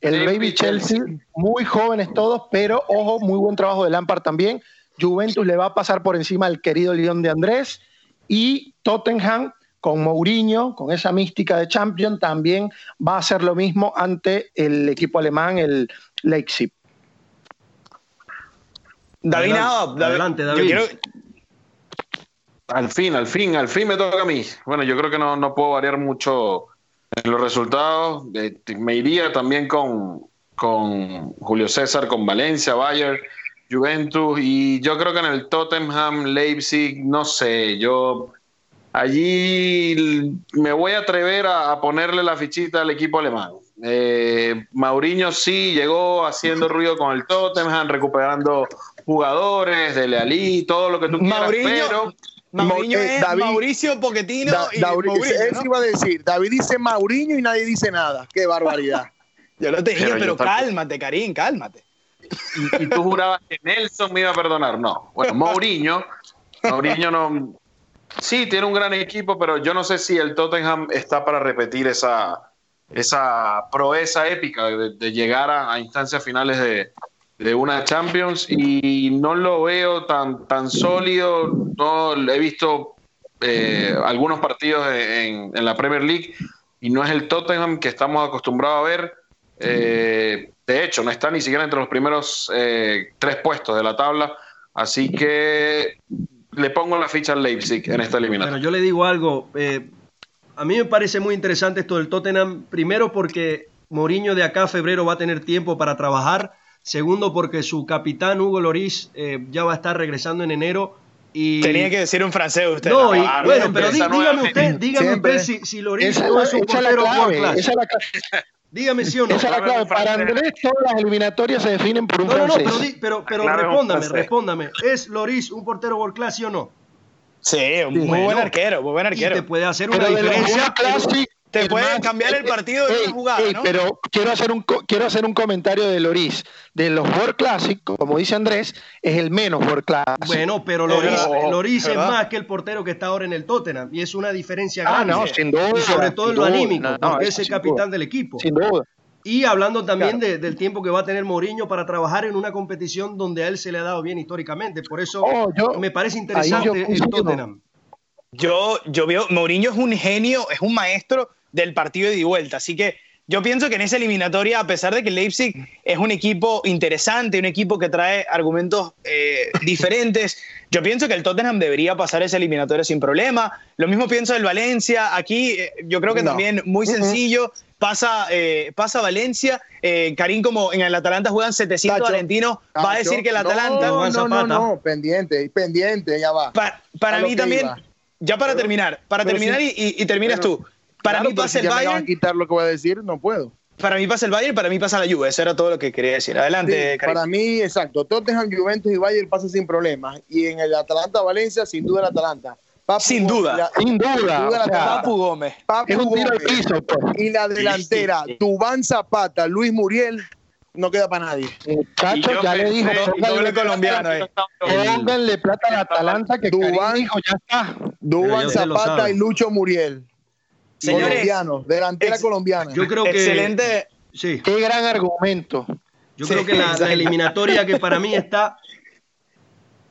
El Baby, Chelsea, muy jóvenes todos, pero ojo, muy buen trabajo de Lampard también. Juventus le va a pasar por encima al querido León de Andrés y Tottenham con Mourinho, con esa mística de Champion, también va a hacer lo mismo ante el equipo alemán, el Leipzig. David, adelante, David. Al fin, al fin, al fin me toca a mí. Bueno, yo creo que no, no puedo variar mucho en los resultados. me iría también con, con Julio César, con Valencia, Bayern, Juventus. Y yo creo que en el Tottenham, Leipzig, no sé, yo allí me voy a atrever a, ponerle la fichita al equipo alemán. Eh, Mauriño sí llegó haciendo ruido con el Tottenham, recuperando jugadores, de Lealí, todo lo que tú quieras, pero Mauricio eh, Mauricio Pochettino y Eso iba a decir. David dice Mauriño y nadie dice nada. Qué barbaridad. yo lo te dije, pero, cálmate, Karim, cálmate. Y, tú jurabas que Nelson me iba a perdonar. No. Bueno, Mauriño, Mauriño no. Sí, tiene un gran equipo, pero yo no sé si el Tottenham está para repetir esa, esa proeza épica de, llegar a instancias finales de, de una Champions y no lo veo tan, tan sólido. No he visto eh, algunos partidos en, la Premier League y no es el Tottenham que estamos acostumbrados a ver. Eh, de hecho, no está ni siquiera entre los primeros eh, tres puestos de la tabla. Así que le pongo la ficha al Leipzig en esta eliminación. Bueno, yo le digo algo. a mí me parece muy interesante esto del Tottenham. Primero porque Mourinho de acá a febrero va a tener tiempo para trabajar Segundo, porque su capitán Hugo Loris eh, ya va a estar regresando en enero. Y... Tenía que decir un francés usted. No, bueno, pero dígame usted, dígame usted si, si Loris no es un portero world class. Dígame sí o no. Esa es la clave. Para Andrés, todas las eliminatorias se definen por un no, francés. No, no, pero, pero, pero respóndame, respóndame. ¿Es Loris un portero world class, sí o no? Sí, un muy buen arquero, muy buen arquero. Y te puede hacer una diferencia. Te pueden cambiar el partido de una jugada, ¿no? Pero quiero hacer, un, quiero hacer un comentario de Loris. De los World Classic, como dice Andrés, es el menos World Classic. Bueno, pero Loris, es más que el portero que está ahora en el Tottenham. Y es una diferencia ah, grande. Ah, no, sin duda. Y sobre todo en lo anímico, porque es el capitán del equipo. Sin duda. Y hablando también del tiempo que va a tener Mourinho para trabajar en una competición donde a él se le ha dado bien históricamente. Por eso oh, me parece interesante el Tottenham. Yo, yo veo, Mourinho es un genio, es un maestro del partido de vuelta. Así que yo pienso que en esa eliminatoria, a pesar de que Leipzig es un equipo interesante, un equipo que trae argumentos eh, diferentes, yo pienso que el Tottenham debería pasar esa eliminatoria sin problema. Lo mismo pienso del Valencia. Aquí eh, yo creo que también muy sencillo. Pasa, eh, pasa Valencia. Karim, como en el Atalanta juegan 700 argentinos, va a decir que el Atalanta. No, no, no, no, pendiente, pendiente, ya va. para mí también, ya para terminar, para terminar y, terminas tú. Para mí pasa el Bayern. quitar lo que voy a decir, no puedo. Para mí pasa el Bayern, para mí pasa la Juve. Eso era todo lo que quería decir. Adelante, Para mí, exacto. Tottenham, Juventus y Bayern pasa sin problemas. Y en el Atalanta-Valencia, sin duda el Atalanta. sin, duda. sin duda. Papu Gómez. es un tiro al piso. Pues. Y la delantera, Tubán Zapata, Luis Muriel, no queda para nadie. Cacho ya le dijo, doble colombiano. Eh. Pónganle plata al Atalanta que Dubán, dijo, ya está. Dubán Zapata y Lucho Muriel. Señores, colombiano, delantera colombiana. Yo creo que. Excelente. Sí. Qué gran argumento. Yo creo que la, eliminatoria que para mí está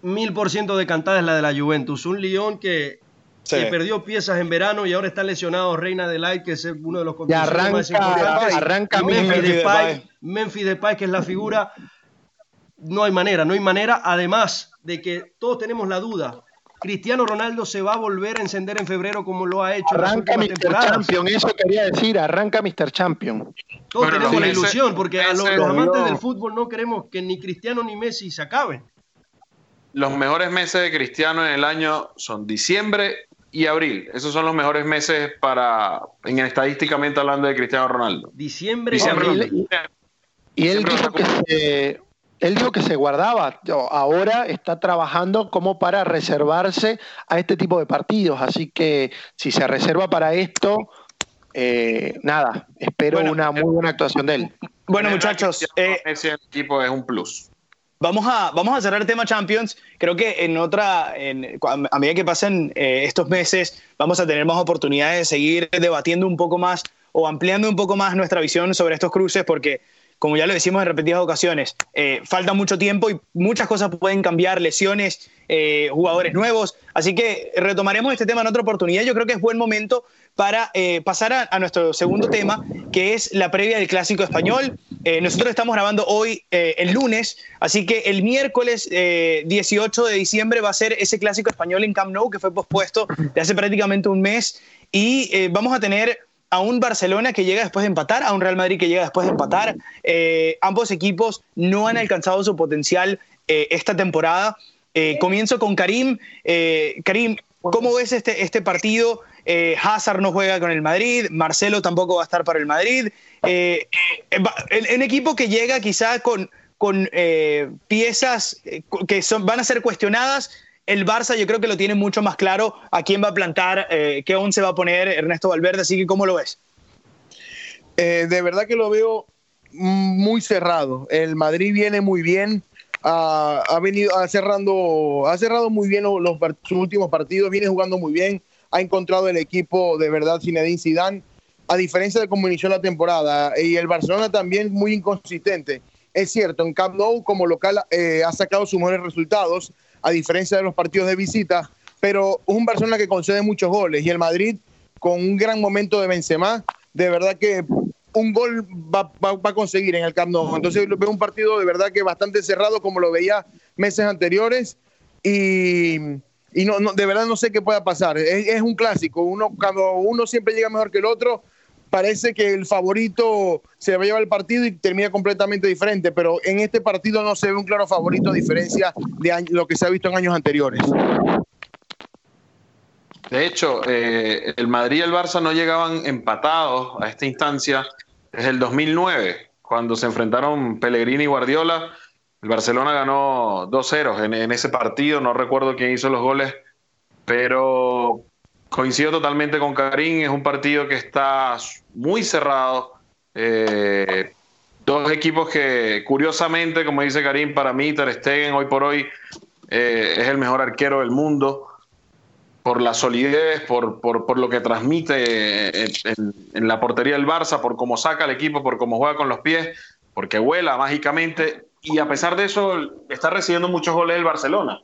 mil por ciento decantada es la de la Juventus. Un Lyon que, perdió piezas en verano y ahora está lesionado Reina de Light, que es uno de los arranca, más importantes. Arranca Memphis Depay, Memphis Depay, que es la figura. No hay manera, no hay manera. Además de que todos tenemos la duda Cristiano Ronaldo se va a volver a encender en febrero como lo ha hecho arranca en Mr. Champion, eso quería decir, arranca Mr. Champion. Todos tenemos la ilusión, porque a los, amantes del fútbol no queremos que ni Cristiano ni Messi se acaben. los mejores meses de Cristiano en el año son diciembre y abril. Esos son los mejores meses para, en estadísticamente hablando de Cristiano Ronaldo. Diciembre, y abril. Y él dijo, que se, él dijo que se guardaba. Ahora está trabajando como para reservarse a este tipo de partidos. Así que si se reserva para esto, eh, nada, espero una muy buena actuación de él. Bueno, muchachos, eh, ese equipo es un plus. Vamos a, vamos a cerrar el tema Champions. Creo que en otra, a medida que pasen eh, estos meses, vamos a tener más oportunidades de seguir debatiendo un poco más o ampliando un poco más nuestra visión sobre estos cruces, porque, como ya lo decimos en repetidas ocasiones, eh, falta mucho tiempo y muchas cosas pueden cambiar, lesiones, eh, jugadores nuevos. Así que retomaremos este tema en otra oportunidad. Yo creo que es buen momento para eh, pasar a, nuestro segundo tema, que es la previa del Clásico Español. Eh, nosotros estamos grabando hoy el lunes, así que el miércoles 18 de diciembre va a ser ese Clásico Español en Camp Nou, que fue pospuesto de hace prácticamente un mes, y vamos a tener a un Barcelona que llega después de empatar, a un Real Madrid que llega después de empatar. ambos equipos no han alcanzado su potencial esta temporada. comienzo con Karim. Karim, ¿cómo ves este, este partido? Eh, Hazard no juega con el Madrid, Marcelo tampoco va a estar para el Madrid. Eh, eh equipo que llega quizá con, con eh, piezas que son, van a ser cuestionadas, el Barça yo creo que lo tiene mucho más claro a quién va a plantar, qué once va a poner Ernesto Valverde, así que ¿cómo lo ves? de verdad que lo veo muy cerrado. El Madrid viene muy bien. Ha, venido cerrando, ha cerrado muy bien los, sus últimos partidos, viene jugando muy bien ha encontrado el equipo de verdad Zinedine Zidane, a diferencia de cómo inició la temporada. Y el Barcelona también muy inconsistente. Es cierto, en Camp Nou como local eh, ha sacado sus mejores resultados, a diferencia de los partidos de visita, pero es un Barcelona que concede muchos goles y el Madrid con un gran momento de Benzema, de verdad que un gol va, va a conseguir en el Camp Nou. Entonces veo un partido de verdad que bastante cerrado como lo veía meses anteriores y y no, de verdad no sé qué pueda pasar. Es, un clásico. Uno, cuando uno siempre llega mejor que el otro, parece que el favorito se va a llevar el partido y termina completamente diferente. Pero en este partido no se ve un claro favorito a diferencia de lo que se ha visto en años anteriores. De hecho, eh, el Madrid y el Barça no llegaban empatados a esta instancia desde el 2009, cuando se enfrentaron Pellegrini y Guardiola el Barcelona ganó 2-0 en, ese partido, no recuerdo quién hizo los goles, pero coincido totalmente con Karim, es un partido que está muy cerrado. Eh, dos equipos que, curiosamente, como dice Karim, para mí Ter Stegen hoy por hoy eh, es el mejor arquero del mundo por la solidez, por, por, lo que transmite en, en, la portería del Barça, por cómo saca el equipo, por cómo juega con los pies, porque vuela mágicamente y a pesar de eso está recibiendo muchos goles el Barcelona.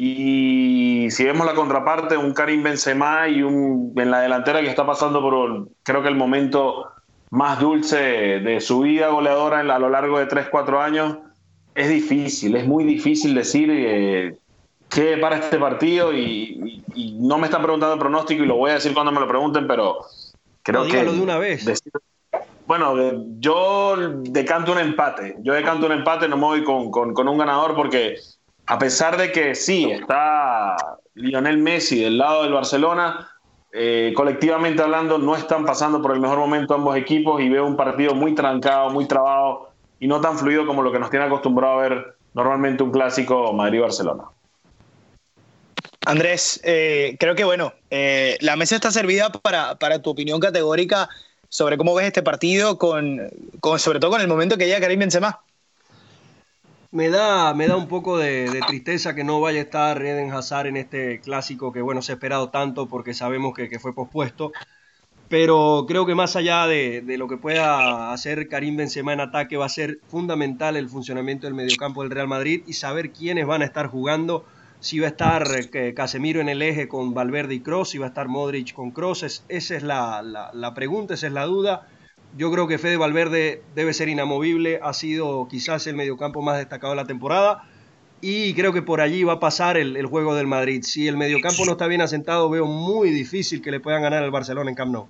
Y si vemos la contraparte, un Karim Benzema y un en la delantera que está pasando por creo que el momento más dulce de su vida goleadora a lo largo de 3-4 años, es difícil, es muy difícil decir eh, qué para este partido y, no me están preguntando el pronóstico y lo voy a decir cuando me lo pregunten, pero creo que... de una vez. Bueno, yo decanto un empate. Yo decanto un empate, no me voy con, un ganador porque a pesar de que sí, está Lionel Messi del lado del Barcelona, eh, colectivamente hablando no están pasando por el mejor momento ambos equipos y veo un partido muy trancado, muy trabado y no tan fluido como lo que nos tiene acostumbrado a ver normalmente un clásico Madrid-Barcelona. Andrés, eh, creo que bueno, eh, la mesa está servida para, para tu opinión categórica sobre cómo ves este partido, con, sobre todo con el momento que llega Karim Benzema. Me da, me da un poco de, tristeza que no vaya a estar Eden Hazard en este clásico que bueno se ha esperado tanto porque sabemos que, fue pospuesto. Pero creo que más allá de, de, lo que pueda hacer Karim Benzema en ataque va a ser fundamental el funcionamiento del mediocampo del Real Madrid y saber quiénes van a estar jugando si va a estar eh, Casemiro en el eje con Valverde y Cross, si va a estar Modric con Cross, esa es la, pregunta, esa es la duda. Yo creo que Fede Valverde debe ser inamovible, ha sido quizás el mediocampo más destacado de la temporada y creo que por allí va a pasar el, juego del Madrid. Si el mediocampo no está bien asentado, veo muy difícil que le puedan ganar al Barcelona en Camp Nou.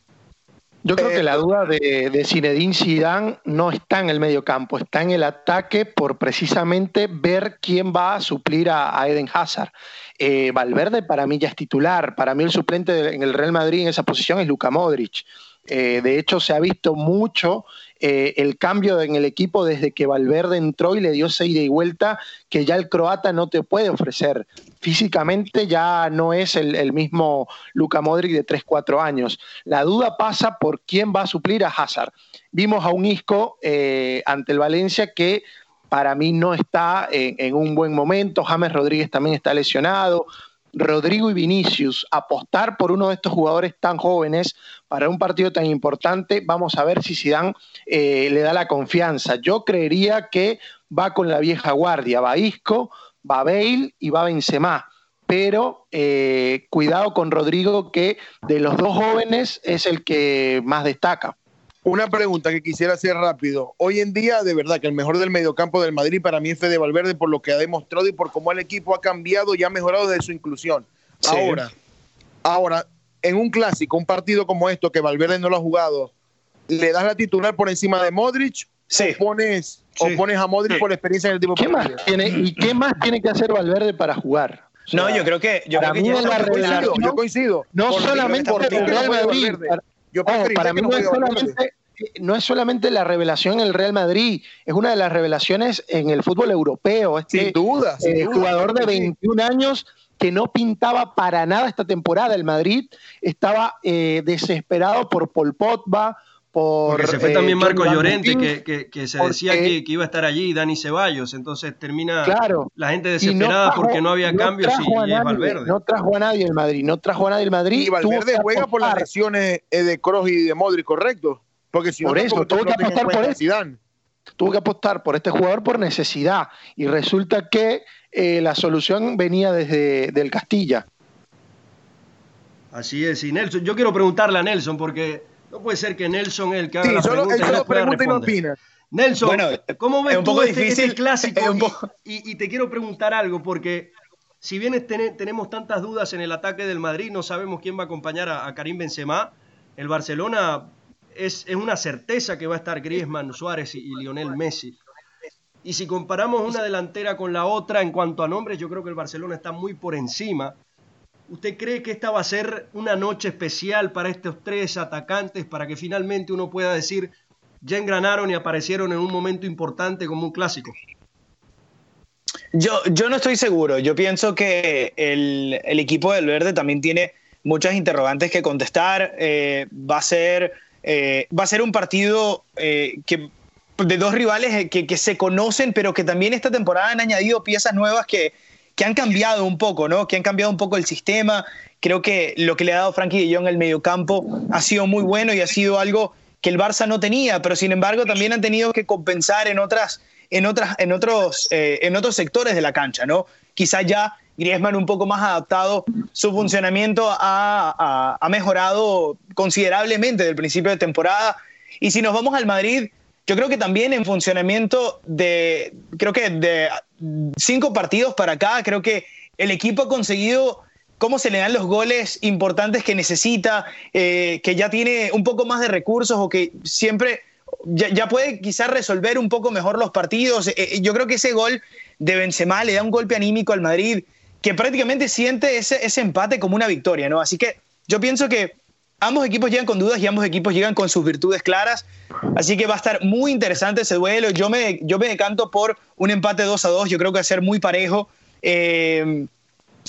Yo creo que la duda de, de Zinedine Zidane no está en el medio campo, está en el ataque por precisamente ver quién va a suplir a, Eden Hazard. Eh, Valverde para mí ya es titular, para mí el suplente en el Real Madrid en esa posición es Luka Modric. Eh, de hecho, se ha visto mucho eh, el cambio en el equipo desde que Valverde entró y le dio esa ida y vuelta que ya el croata no te puede ofrecer. Físicamente ya no es el, mismo Luka Modric de 3-4 años. La duda pasa por quién va a suplir a Hazard. Vimos a un Isco eh, ante el Valencia que para mí no está en, en, un buen momento. James Rodríguez también está lesionado. Rodrigo y Vinicius, apostar por uno de estos jugadores tan jóvenes para un partido tan importante, vamos a ver si Zidane eh, le da la confianza. Yo creería que va con la vieja guardia, va Isco, va Bale y va Benzema, pero eh, cuidado con Rodrigo que de los dos jóvenes es el que más destaca. Una pregunta que quisiera hacer rápido. Hoy en día, de verdad, que el mejor del mediocampo del Madrid para mí es Fede Valverde por lo que ha demostrado y por cómo el equipo ha cambiado y ha mejorado desde su inclusión. Ahora, ahora, en un clásico, un partido como esto que Valverde no lo ha jugado, ¿le das la titular por encima de Modric? Sí. ¿O pones, o pones a Modric por la experiencia en el tipo ¿Qué más tiene, ¿Y qué más tiene que hacer Valverde para jugar? no, yo creo que yo creo que ya la coincido, yo coincido. No solamente por el Real Para mí no es solamente no es solamente la revelación en el Real Madrid, es una de las revelaciones en el fútbol europeo. Este, sin duda. Eh, jugador de 21 años que no pintaba para nada esta temporada. El Madrid estaba eh, desesperado por Paul Pogba, por, Porque se fue también eh, Marco Llorente, que, se decía que, iba a estar allí, Dani Ceballos. Entonces termina la gente desesperada porque no había cambios y, es Valverde. No trajo a nadie el Madrid, no trajo a nadie el Madrid. Y Valverde juega por las lesiones de Kroos y de Modric, ¿correcto? Porque si por eso, tuvo que apostar por este, tuvo que apostar por este jugador por necesidad y resulta que eh, la solución venía desde del Castilla. Así es, y Nelson, yo quiero preguntarle a Nelson porque no puede ser que Nelson es el que haga la solo, pregunta, y, no opina. Nelson, ¿cómo ves tú este, este clásico? Y, te quiero preguntar algo porque si bien tenemos tantas dudas en el ataque del Madrid, no sabemos quién va a acompañar a, a Karim Benzema. El Barcelona es, una certeza que va a estar Griezmann, Suárez y, Lionel Messi. Y si comparamos una delantera con la otra en cuanto a nombres, yo creo que el Barcelona está muy por encima. ¿Usted cree que esta va a ser una noche especial para estos tres atacantes para que finalmente uno pueda decir ya engranaron y aparecieron en un momento importante como un clásico? Yo, yo no estoy seguro. Yo pienso que el, equipo del Verde también tiene muchas interrogantes que contestar. Eh, va a ser eh, va a ser un partido eh, que, de dos rivales eh, que, se conocen, pero que también esta temporada han añadido piezas nuevas que, que han cambiado un poco, ¿no? Que han cambiado un poco el sistema. Creo que lo que le ha dado Frankie de Jong al mediocampo ha sido muy bueno y ha sido algo que el Barça no tenía, pero sin embargo también han tenido que compensar en otras, en otras, en otros, en otros sectores de la cancha, ¿no? Quizá ya Griezmann un poco más adaptado, su funcionamiento ha, mejorado considerablemente del principio de temporada. Y si nos vamos al Madrid, yo creo que también en funcionamiento de, creo que de cinco partidos para acá, creo que el equipo ha conseguido cómo se le dan los goles importantes que necesita, eh, que ya tiene un poco más de recursos o que siempre ya, puede quizás resolver un poco mejor los partidos. Eh, eh, yo creo que ese gol de Benzema le da un golpe anímico al Madrid que prácticamente siente ese, ese empate como una victoria, ¿no? Así que yo pienso que ambos equipos llegan con dudas y ambos equipos llegan con sus virtudes claras. Así que va a estar muy interesante ese duelo. Yo me, yo decanto por un empate 2 a 2. Yo creo que va a ser muy parejo. Eh,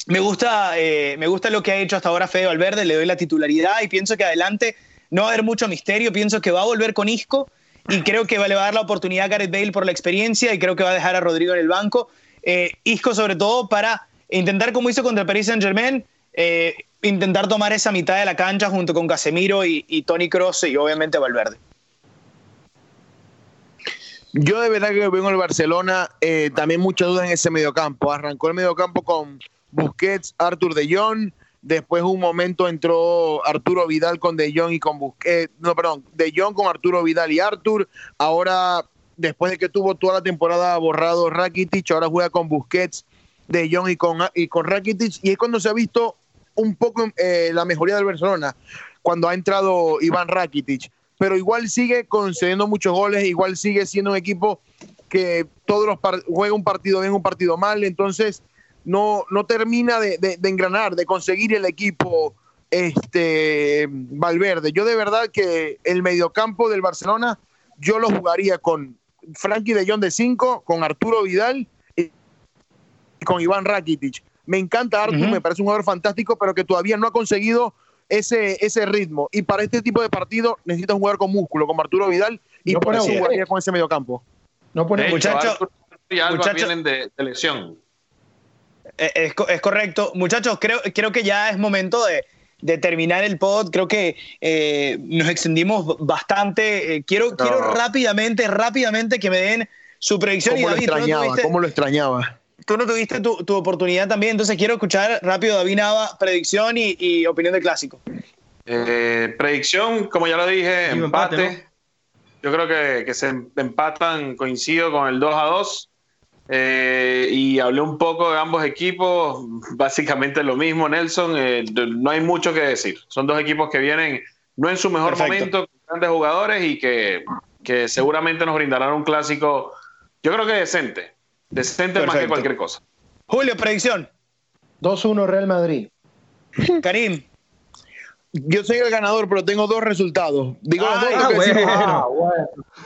me, gusta, eh, me gusta lo que ha hecho hasta ahora Fede Valverde. Le doy la titularidad y pienso que adelante no va a haber mucho misterio. Pienso que va a volver con Isco y creo que le va a dar la oportunidad a Gareth Bale por la experiencia y creo que va a dejar a Rodrigo en el banco. Eh, Isco sobre todo para intentar como hizo contra Paris Saint Germain, eh, intentar tomar esa mitad de la cancha junto con Casemiro y, Tony Cross y obviamente Valverde. Yo de verdad que veo en el Barcelona eh, también muchas dudas en ese mediocampo. Arrancó el mediocampo con Busquets, Artur de Jong, después un momento entró Arturo Vidal con De Jong y con Busquets, no, perdón, De Jong con Arturo Vidal y Artur. Ahora, después de que tuvo toda la temporada borrado Rakitic, ahora juega con Busquets de Jong y con, y con Rakitic, y es cuando se ha visto un poco eh, la mejoría del Barcelona. cuando ha entrado Iván Rakitic. Pero igual sigue concediendo muchos goles, igual sigue siendo un equipo que todos los juega un partido bien, un partido mal, entonces no, no termina de, engranar, de conseguir el equipo este, Valverde. Yo de verdad que el mediocampo del Barcelona yo lo jugaría con Frankie de Jong de 5, con Arturo Vidal y con Iván Rakitic. Me encanta Arturo, me parece un jugador fantástico, pero que todavía no ha conseguido ese, ese ritmo. Y para este tipo de partido necesita un jugador con músculo, como Arturo Vidal, y por eso jugaría con ese mediocampo. No pone muchachos. Y Alba vienen de, de lesión. Eh, es, es, correcto. Muchachos, creo, creo que ya es momento de, de terminar el pod. Creo que eh, nos extendimos bastante. Eh, quiero, quiero rápidamente, rápidamente que me den su predicción. ¿Cómo y David, lo extrañaba? ¿tú ¿Cómo lo extrañaba? Tú no tuviste tu, tu, oportunidad también, entonces quiero escuchar rápido David Nava, predicción y, y opinión de clásico. Eh, predicción, como ya lo dije, empate. Yo creo que, que, se empatan, coincido con el 2 a 2. Eh, y hablé un poco de ambos equipos, básicamente lo mismo, Nelson, eh, no hay mucho que decir. Son dos equipos que vienen no en su mejor momento, con grandes jugadores y que, que, seguramente nos brindarán un clásico, yo creo que decente, decente más que cualquier cosa. Julio, predicción. 2-1 Real Madrid. Karim. Yo soy el ganador, pero tengo dos resultados. Digo los dos. Ah,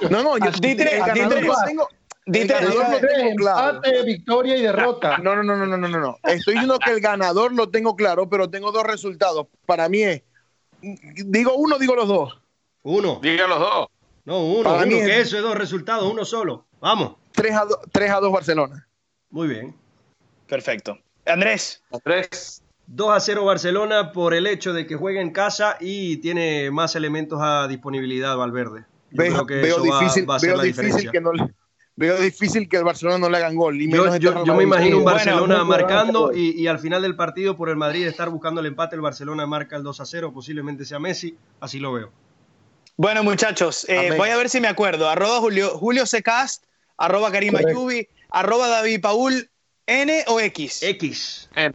no, no, yo, tengo, Dite, empate, victoria y derrota. No, no, no, no, no, no, no. Estoy diciendo que el ganador lo tengo claro, pero tengo dos resultados. Para mí es. Digo uno, digo los dos. Uno. Diga los dos. No, uno. Para uno, que eso es dos resultados, uno solo. Vamos. 3 a, 2, 3 a 2 Barcelona. Muy bien. Perfecto. Andrés. Andrés. 2 a 0 Barcelona por el hecho de que juega en casa y tiene más elementos a disponibilidad Valverde. Yo veo, creo que veo difícil, va, va veo difícil que no, veo difícil que el Barcelona no le hagan gol. yo, me imagino un Barcelona marcando y, al final del partido por el Madrid estar buscando el empate, el Barcelona marca el 2 a 0, posiblemente sea Messi, así lo veo. Bueno muchachos, eh, voy a ver si me acuerdo. Arroba Julio, Julio Secast, arroba Karim Ayubi, arroba David Paul, N o X. X. N.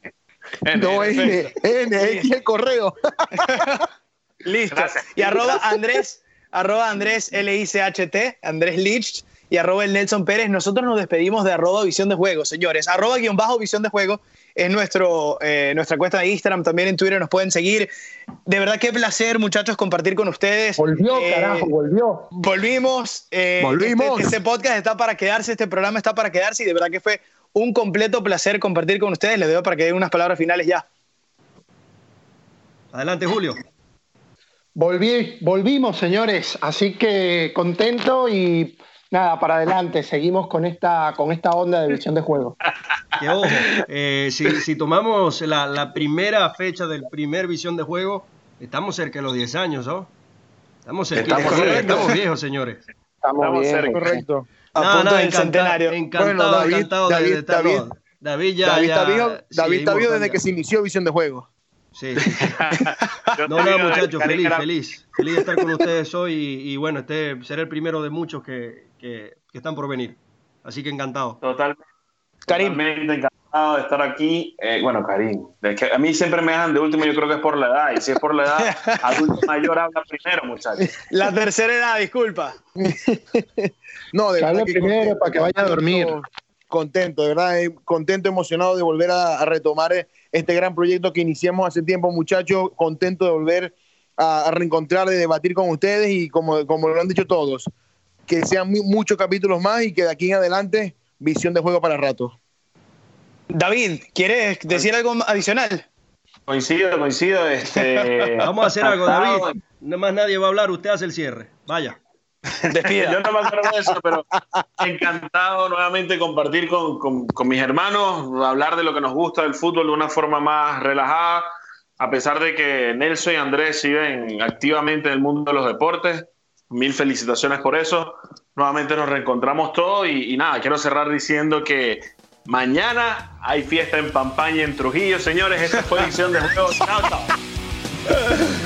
no, N, N, X el correo. Listo. Y arroba Andrés, arroba Andrés L-I-C-H-T, Andrés Lich, y arroba el Nelson Pérez. Nosotros nos despedimos de arroba visión de juego, señores. Arroba guion bajo visión de juego es nuestro, eh, nuestra cuenta de Instagram, también en Twitter nos pueden seguir. De verdad qué placer, muchachos, compartir con ustedes. Volvió, eh, carajo, volvió. Volvimos. Eh, Volvimos. Este, este, podcast está para quedarse, este programa está para quedarse y de verdad que fue un completo placer compartir con ustedes. Les doy para que den unas palabras finales ya. Adelante, Julio. Volví, volvimos, señores, así que contento y Nada, para adelante, seguimos con esta, con esta onda de visión de juego. Que ojo, eh, si, tomamos la, primera fecha del primer visión de juego, estamos cerca de los 10 años, ¿no? Estamos cerca, estamos, viejos, señores. Estamos, bien, correcto. A punto del centenario. Encantado, David, encantado David, de, David, David, ya, David, ya, David, David desde que se inició visión de juego. Sí. no, no, muchachos, feliz, feliz. Feliz de estar con ustedes hoy y, y bueno, este será el primero de muchos que, que, están por venir. Así que encantado. Totalmente. Karim. encantado de estar aquí. Eh, bueno, Karim, que a mí siempre me dejan de último, yo creo que es por la edad. Y si es por la edad, adulto mayor habla primero, muchachos. La tercera edad, disculpa. no, de verdad. primero para que vaya a dormir. Contento, de verdad, eh, contento, emocionado de volver a, retomar eh, este gran proyecto que iniciamos hace tiempo, muchachos. Contento de volver a, reencontrar, de debatir con ustedes y como, como lo han dicho todos, que sean muchos capítulos más y que de aquí en adelante visión de juego para rato. David, ¿quieres decir algo adicional? Coincido, coincido. Este... Vamos a hacer algo, David. No más nadie va a hablar, usted hace el cierre. Vaya. Despida. Yo no me acuerdo de eso, pero encantado nuevamente compartir con, con, con, mis hermanos, hablar de lo que nos gusta del fútbol de una forma más relajada, a pesar de que Nelson y Andrés siguen activamente en el mundo de los deportes mil felicitaciones por eso. Nuevamente nos reencontramos todos y, nada, quiero cerrar diciendo que mañana hay fiesta en Pampaña, en Trujillo. Señores, esta fue edición de Juegos. Chao, chao.